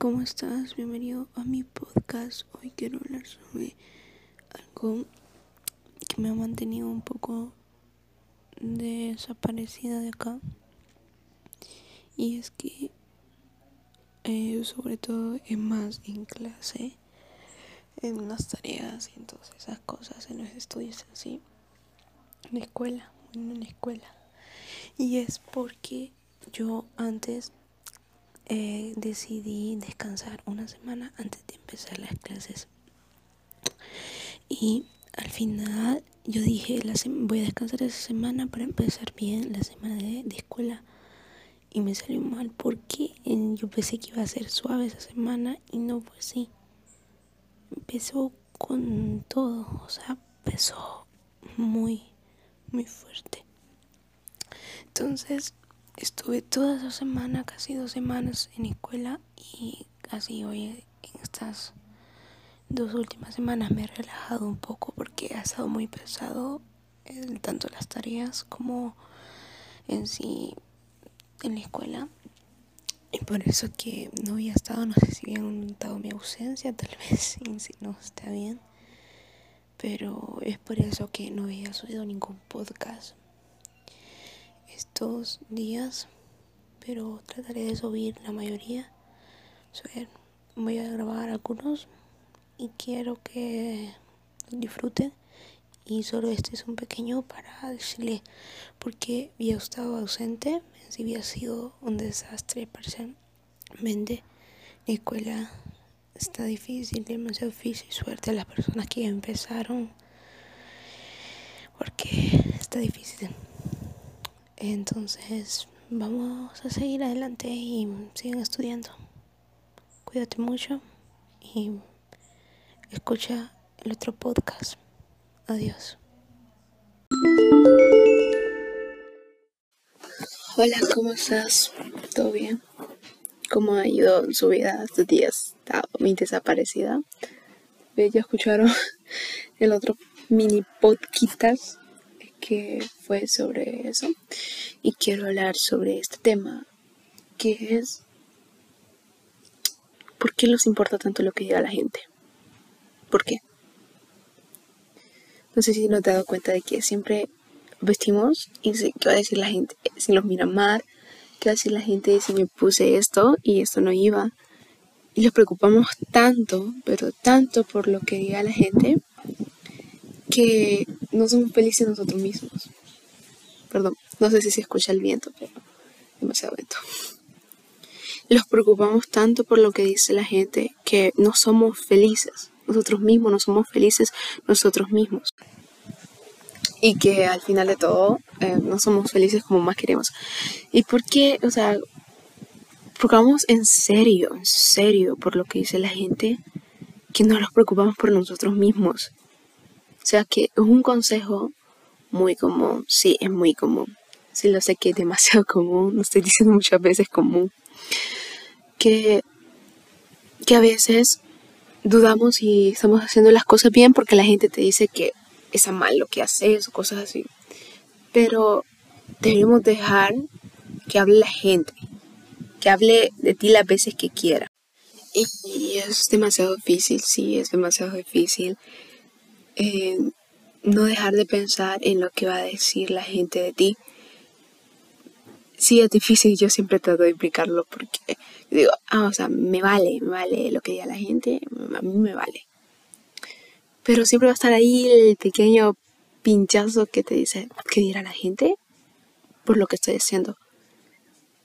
¿cómo estás? Bienvenido a mi podcast. Hoy quiero hablar sobre algo que me ha mantenido un poco desaparecida de acá. Y es que, eh, sobre todo, es más en clase, en las tareas y en todas esas cosas, en los estudios en sí, en la escuela, en la escuela. Y es porque yo antes eh, decidí descansar una semana antes de empezar las clases. Y al final yo dije, la voy a descansar esa semana para empezar bien la semana de, escuela. Y me salió mal porque yo pensé que iba a ser suave esa semana y no fue así. Empezó con todo, o sea, empezó muy, muy fuerte. Entonces, Estuve toda esa semana, casi dos semanas en escuela y casi hoy en estas dos últimas semanas me he relajado un poco porque ha estado muy pesado tanto las tareas como en sí en la escuela. Y por eso que no había estado, no sé si habían notado mi ausencia, tal vez, si no está bien. Pero es por eso que no había subido ningún podcast estos días, pero trataré de subir la mayoría. voy a grabar algunos y quiero que disfruten. Y solo este es un pequeño para decirle porque había estado ausente, si había sido un desastre parcialmente. La escuela está difícil, demasiado difícil. Suerte a las personas que empezaron, porque está difícil. Entonces, vamos a seguir adelante y sigan estudiando. Cuídate mucho y escucha el otro podcast. Adiós. Hola, ¿cómo estás? ¿Todo bien? ¿Cómo ha ido su vida estos días? Está muy desaparecida. Ya escucharon el otro mini podcast que fue sobre eso y quiero hablar sobre este tema que es ¿por qué nos importa tanto lo que diga la gente? ¿Por qué? No sé si no te has dado cuenta de que siempre vestimos y qué va a decir la gente si nos mira mal, qué va a decir la gente si me puse esto y esto no iba. Y nos preocupamos tanto, pero tanto por lo que diga la gente, que no somos felices nosotros mismos. Perdón, no sé si se escucha el viento, pero demasiado viento. Los preocupamos tanto por lo que dice la gente que no somos felices. Nosotros mismos no somos felices nosotros mismos. Y que al final de todo eh, no somos felices como más queremos. ¿Y por qué? O sea, preocupamos en serio, en serio por lo que dice la gente, que no nos preocupamos por nosotros mismos. O sea que es un consejo muy común, sí, es muy común. Sí, lo sé que es demasiado común, lo estoy diciendo muchas veces común. Que, que a veces dudamos si estamos haciendo las cosas bien porque la gente te dice que es mal lo que haces o cosas así. Pero debemos dejar que hable la gente, que hable de ti las veces que quiera. Y es demasiado difícil, sí, es demasiado difícil no dejar de pensar en lo que va a decir la gente de ti. Sí, es difícil, yo siempre trato de explicarlo porque digo, ah, o sea, me vale, me vale lo que diga la gente, a mí me vale. Pero siempre va a estar ahí el pequeño pinchazo que te dice, ¿qué dirá la gente? Por lo que estoy haciendo.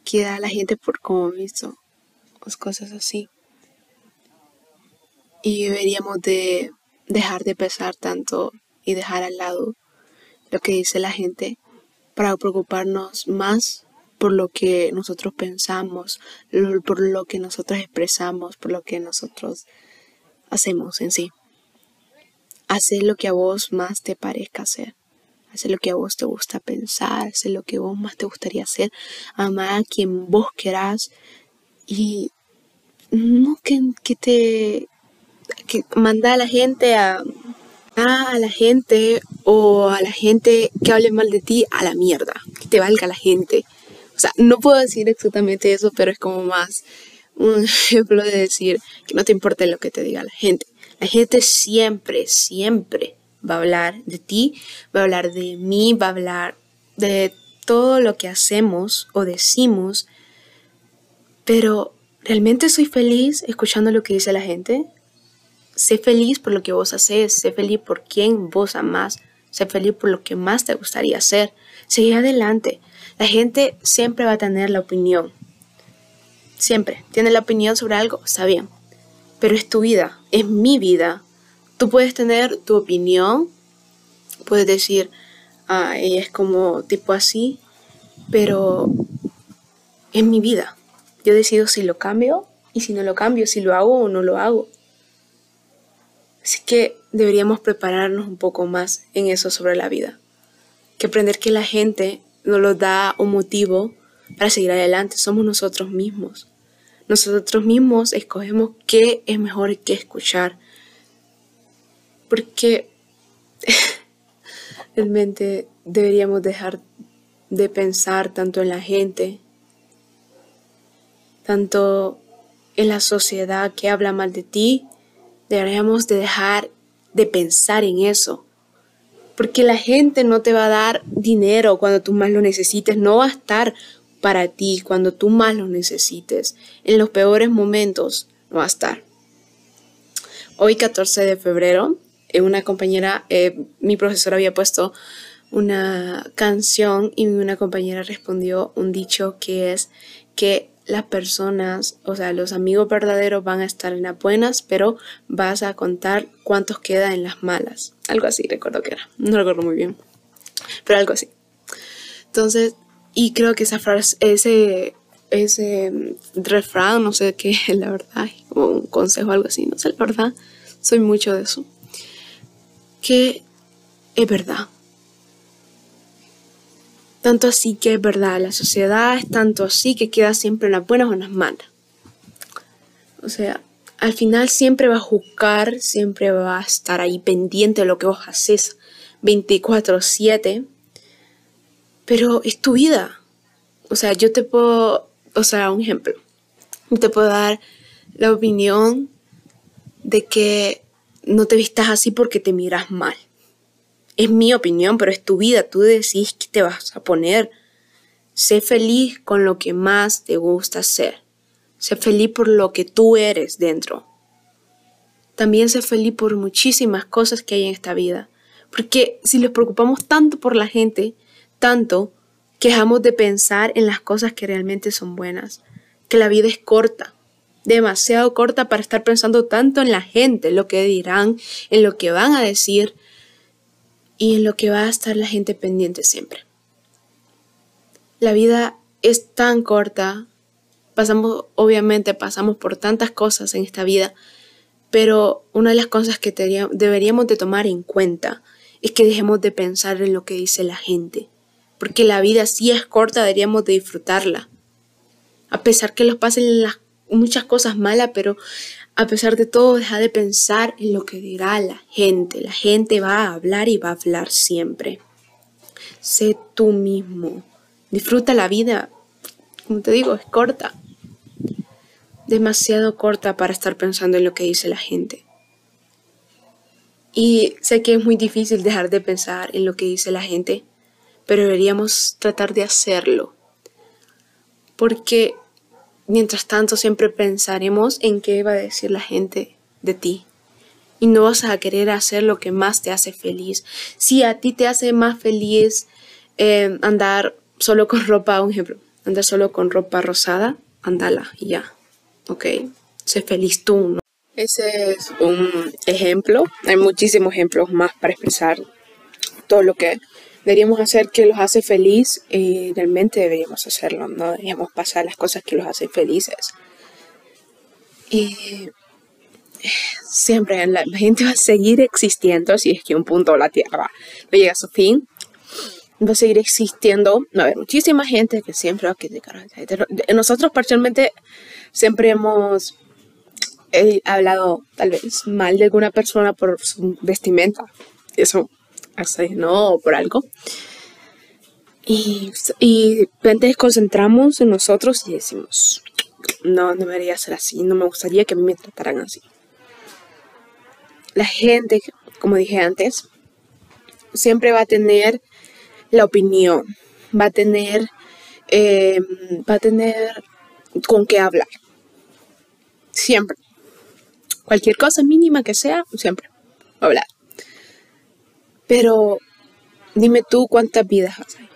¿Qué dirá la gente por cómo he visto? Las cosas así. Y deberíamos de dejar de pensar tanto y dejar al lado lo que dice la gente para preocuparnos más por lo que nosotros pensamos, por lo que nosotros expresamos, por lo que nosotros hacemos en sí. Hacer lo que a vos más te parezca hacer. Hacer lo que a vos te gusta pensar, hacer lo que a vos más te gustaría hacer, amar a quien vos querás y no que, que te que manda a la gente a, a la gente o a la gente que hable mal de ti a la mierda, que te valga la gente. O sea, no puedo decir exactamente eso, pero es como más, un ejemplo de decir que no te importe lo que te diga la gente. La gente siempre, siempre va a hablar de ti, va a hablar de mí, va a hablar de todo lo que hacemos o decimos, pero ¿realmente soy feliz escuchando lo que dice la gente? Sé feliz por lo que vos haces, sé feliz por quien vos amás, sé feliz por lo que más te gustaría hacer. Sigue adelante. La gente siempre va a tener la opinión. Siempre. Tiene la opinión sobre algo, está bien. Pero es tu vida, es mi vida. Tú puedes tener tu opinión, puedes decir, es como tipo así, pero es mi vida. Yo decido si lo cambio y si no lo cambio, si lo hago o no lo hago. Así que deberíamos prepararnos un poco más en eso sobre la vida. Que aprender que la gente nos lo da un motivo para seguir adelante. Somos nosotros mismos. Nosotros mismos escogemos qué es mejor que escuchar. Porque realmente deberíamos dejar de pensar tanto en la gente, tanto en la sociedad que habla mal de ti, deberíamos de dejar de pensar en eso. Porque la gente no te va a dar dinero cuando tú más lo necesites, no va a estar para ti cuando tú más lo necesites. En los peores momentos no va a estar. Hoy 14 de febrero, eh, una compañera, eh, mi profesora había puesto una canción y una compañera respondió un dicho que es que las personas, o sea, los amigos verdaderos van a estar en las buenas, pero vas a contar cuántos quedan en las malas. Algo así, recuerdo que era. No recuerdo muy bien, pero algo así. Entonces, y creo que esa frase, ese, ese mm, refrán, no sé qué la verdad, como un consejo, algo así, no sé la verdad, soy mucho de eso. Que es verdad. Tanto así que es verdad, la sociedad es tanto así que queda siempre en las buenas o en las malas. O sea, al final siempre va a juzgar, siempre va a estar ahí pendiente de lo que vos haces 24/7, pero es tu vida. O sea, yo te puedo, o sea, un ejemplo, te puedo dar la opinión de que no te vistas así porque te miras mal es mi opinión, pero es tu vida, tú decís qué te vas a poner. Sé feliz con lo que más te gusta hacer. Sé feliz por lo que tú eres dentro. También sé feliz por muchísimas cosas que hay en esta vida. Porque si nos preocupamos tanto por la gente, tanto, quejamos de pensar en las cosas que realmente son buenas. Que la vida es corta, demasiado corta para estar pensando tanto en la gente, lo que dirán, en lo que van a decir, y en lo que va a estar la gente pendiente siempre. La vida es tan corta, pasamos, obviamente pasamos por tantas cosas en esta vida, pero una de las cosas que deberíamos de tomar en cuenta es que dejemos de pensar en lo que dice la gente, porque la vida sí es corta, deberíamos de disfrutarla. A pesar que los pasen las, muchas cosas malas, pero a pesar de todo, deja de pensar en lo que dirá la gente. La gente va a hablar y va a hablar siempre. Sé tú mismo. Disfruta la vida. Como te digo, es corta. Demasiado corta para estar pensando en lo que dice la gente. Y sé que es muy difícil dejar de pensar en lo que dice la gente, pero deberíamos tratar de hacerlo. Porque Mientras tanto, siempre pensaremos en qué va a decir la gente de ti. Y no vas a querer hacer lo que más te hace feliz. Si a ti te hace más feliz eh, andar solo con ropa, un ejemplo, andar solo con ropa rosada, andala y ya. ¿Ok? Sé feliz tú, ¿no? Ese es un ejemplo. Hay muchísimos ejemplos más para expresar todo lo que deberíamos hacer que los hace feliz y realmente deberíamos hacerlo, no deberíamos pasar las cosas que los hacen felices. Y siempre la, gente va a seguir existiendo si es que un punto la Tierra no llega a su fin. Va a seguir existiendo, va a haber muchísima gente que siempre va a criticar. Nosotros parcialmente siempre hemos hablado tal vez mal de alguna persona por su vestimenta. Eso así, ¿no? O por algo. Y, y nos concentramos en nosotros y decimos, no, no debería ser así, no me gustaría que a mí me trataran así. La gente, como dije antes, siempre va a tener la opinión, va a tener, eh, va a tener con qué hablar. Siempre. Cualquier cosa mínima que sea, siempre hablar. Pero dime tú cuántas vidas hay.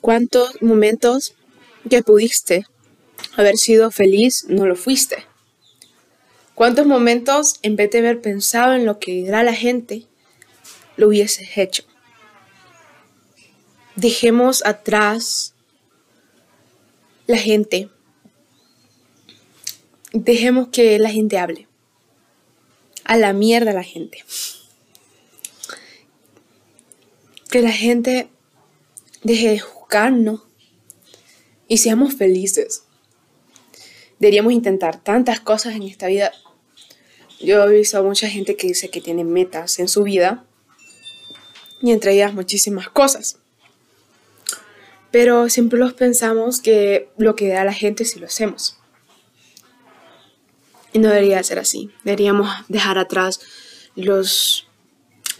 ¿Cuántos momentos que pudiste haber sido feliz no lo fuiste? ¿Cuántos momentos en vez de haber pensado en lo que dirá la gente, lo hubieses hecho? Dejemos atrás la gente. Dejemos que la gente hable. A la mierda la gente. Que la gente deje de juzgarnos y seamos felices. Deberíamos intentar tantas cosas en esta vida. Yo he visto a mucha gente que dice que tiene metas en su vida y entre ellas muchísimas cosas. Pero siempre los pensamos que lo que da la gente si lo hacemos. Y no debería ser así. Deberíamos dejar atrás los,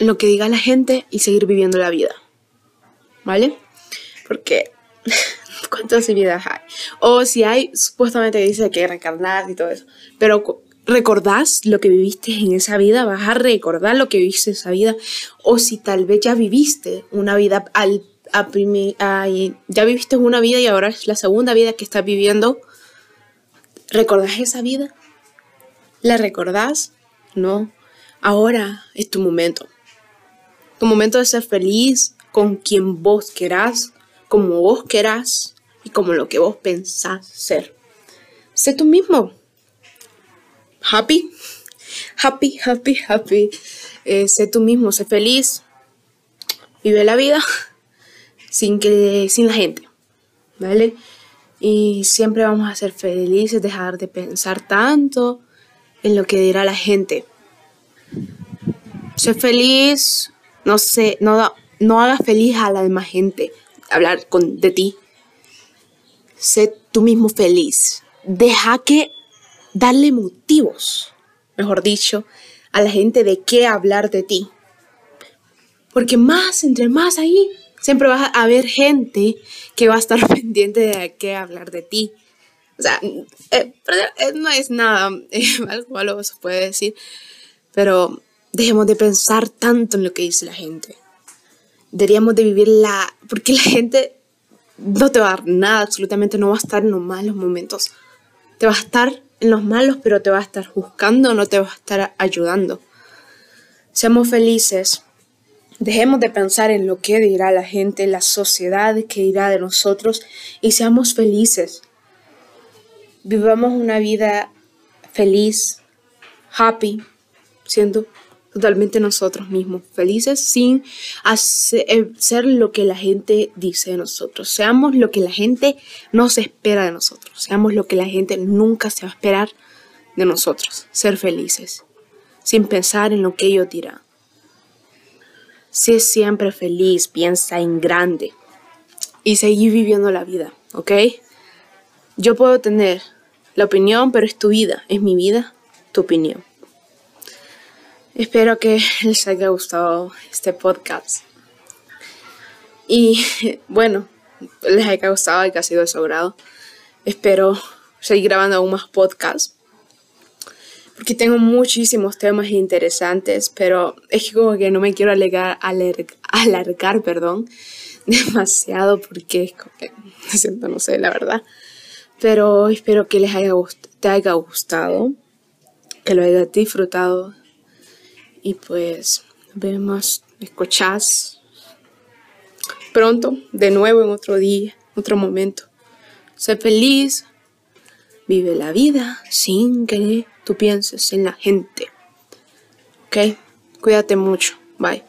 lo que diga la gente y seguir viviendo la vida. ¿Vale? Porque ¿cuántas vidas hay? O si hay, supuestamente dice que reencarnar y todo eso. Pero recordás lo que viviste en esa vida, vas a recordar lo que viviste en esa vida. O si tal vez ya viviste una vida al ya viviste una vida y ahora es la segunda vida que estás viviendo. ¿Recordás esa vida? ¿La recordás? No. Ahora es tu momento. Tu momento de ser feliz con quien vos querás, como vos querás y como lo que vos pensás ser. Sé tú mismo. Happy. Happy, happy, happy. Eh, sé tú mismo, sé feliz. Vive la vida sin, que, sin la gente, ¿vale? Y siempre vamos a ser felices, dejar de pensar tanto en lo que dirá la gente. Sé feliz, no sé, no, no hagas feliz a la demás gente, hablar con, de ti. Sé tú mismo feliz. Deja que darle motivos, mejor dicho, a la gente de qué hablar de ti. Porque más, entre más ahí, Siempre vas a haber gente que va a estar pendiente de qué hablar de ti. O sea, eh, eh, no es nada eh, algo malo se puede decir, pero dejemos de pensar tanto en lo que dice la gente. Deberíamos de vivir la... Porque la gente no te va a dar nada, absolutamente no va a estar en los malos momentos. Te va a estar en los malos, pero te va a estar buscando, no te va a estar ayudando. Seamos felices, Dejemos de pensar en lo que dirá la gente, la sociedad que dirá de nosotros y seamos felices. Vivamos una vida feliz, happy, siendo totalmente nosotros mismos, felices sin hacer, eh, ser lo que la gente dice de nosotros. Seamos lo que la gente no se espera de nosotros. Seamos lo que la gente nunca se va a esperar de nosotros. Ser felices, sin pensar en lo que ellos dirán. Sé siempre feliz, piensa en grande y seguir viviendo la vida, ¿ok? Yo puedo tener la opinión, pero es tu vida, es mi vida, tu opinión. Espero que les haya gustado este podcast. Y bueno, les haya gustado y que ha sido de su. Espero seguir grabando aún más podcasts porque tengo muchísimos temas interesantes, pero es que como que no me quiero alargar, alargar perdón, demasiado porque es como que me siento, no sé, la verdad. Pero espero que les haya, te haya gustado, que lo hayas disfrutado y pues vemos, escuchás pronto, de nuevo en otro día, otro momento. Sé feliz, vive la vida sin que tú pienses en la gente. ¿Ok? Cuídate mucho. Bye.